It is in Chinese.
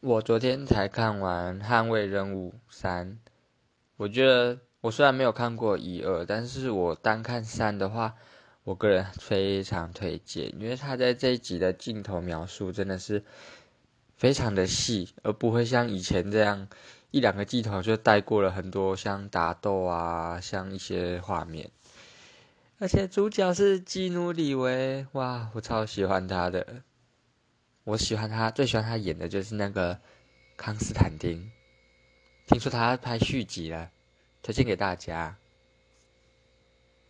我昨天才看完《捍卫任务三》，我觉得我虽然没有看过一二，但是我单看三的话，我个人非常推荐，因为他在这一集的镜头描述真的是非常的细，而不会像以前这样一两个镜头就带过了很多像打斗啊，像一些画面。而且主角是基努里维，哇，我超喜欢他的。我喜欢他，最喜欢他演的就是那个康斯坦丁。听说他拍续集了，推荐给大家。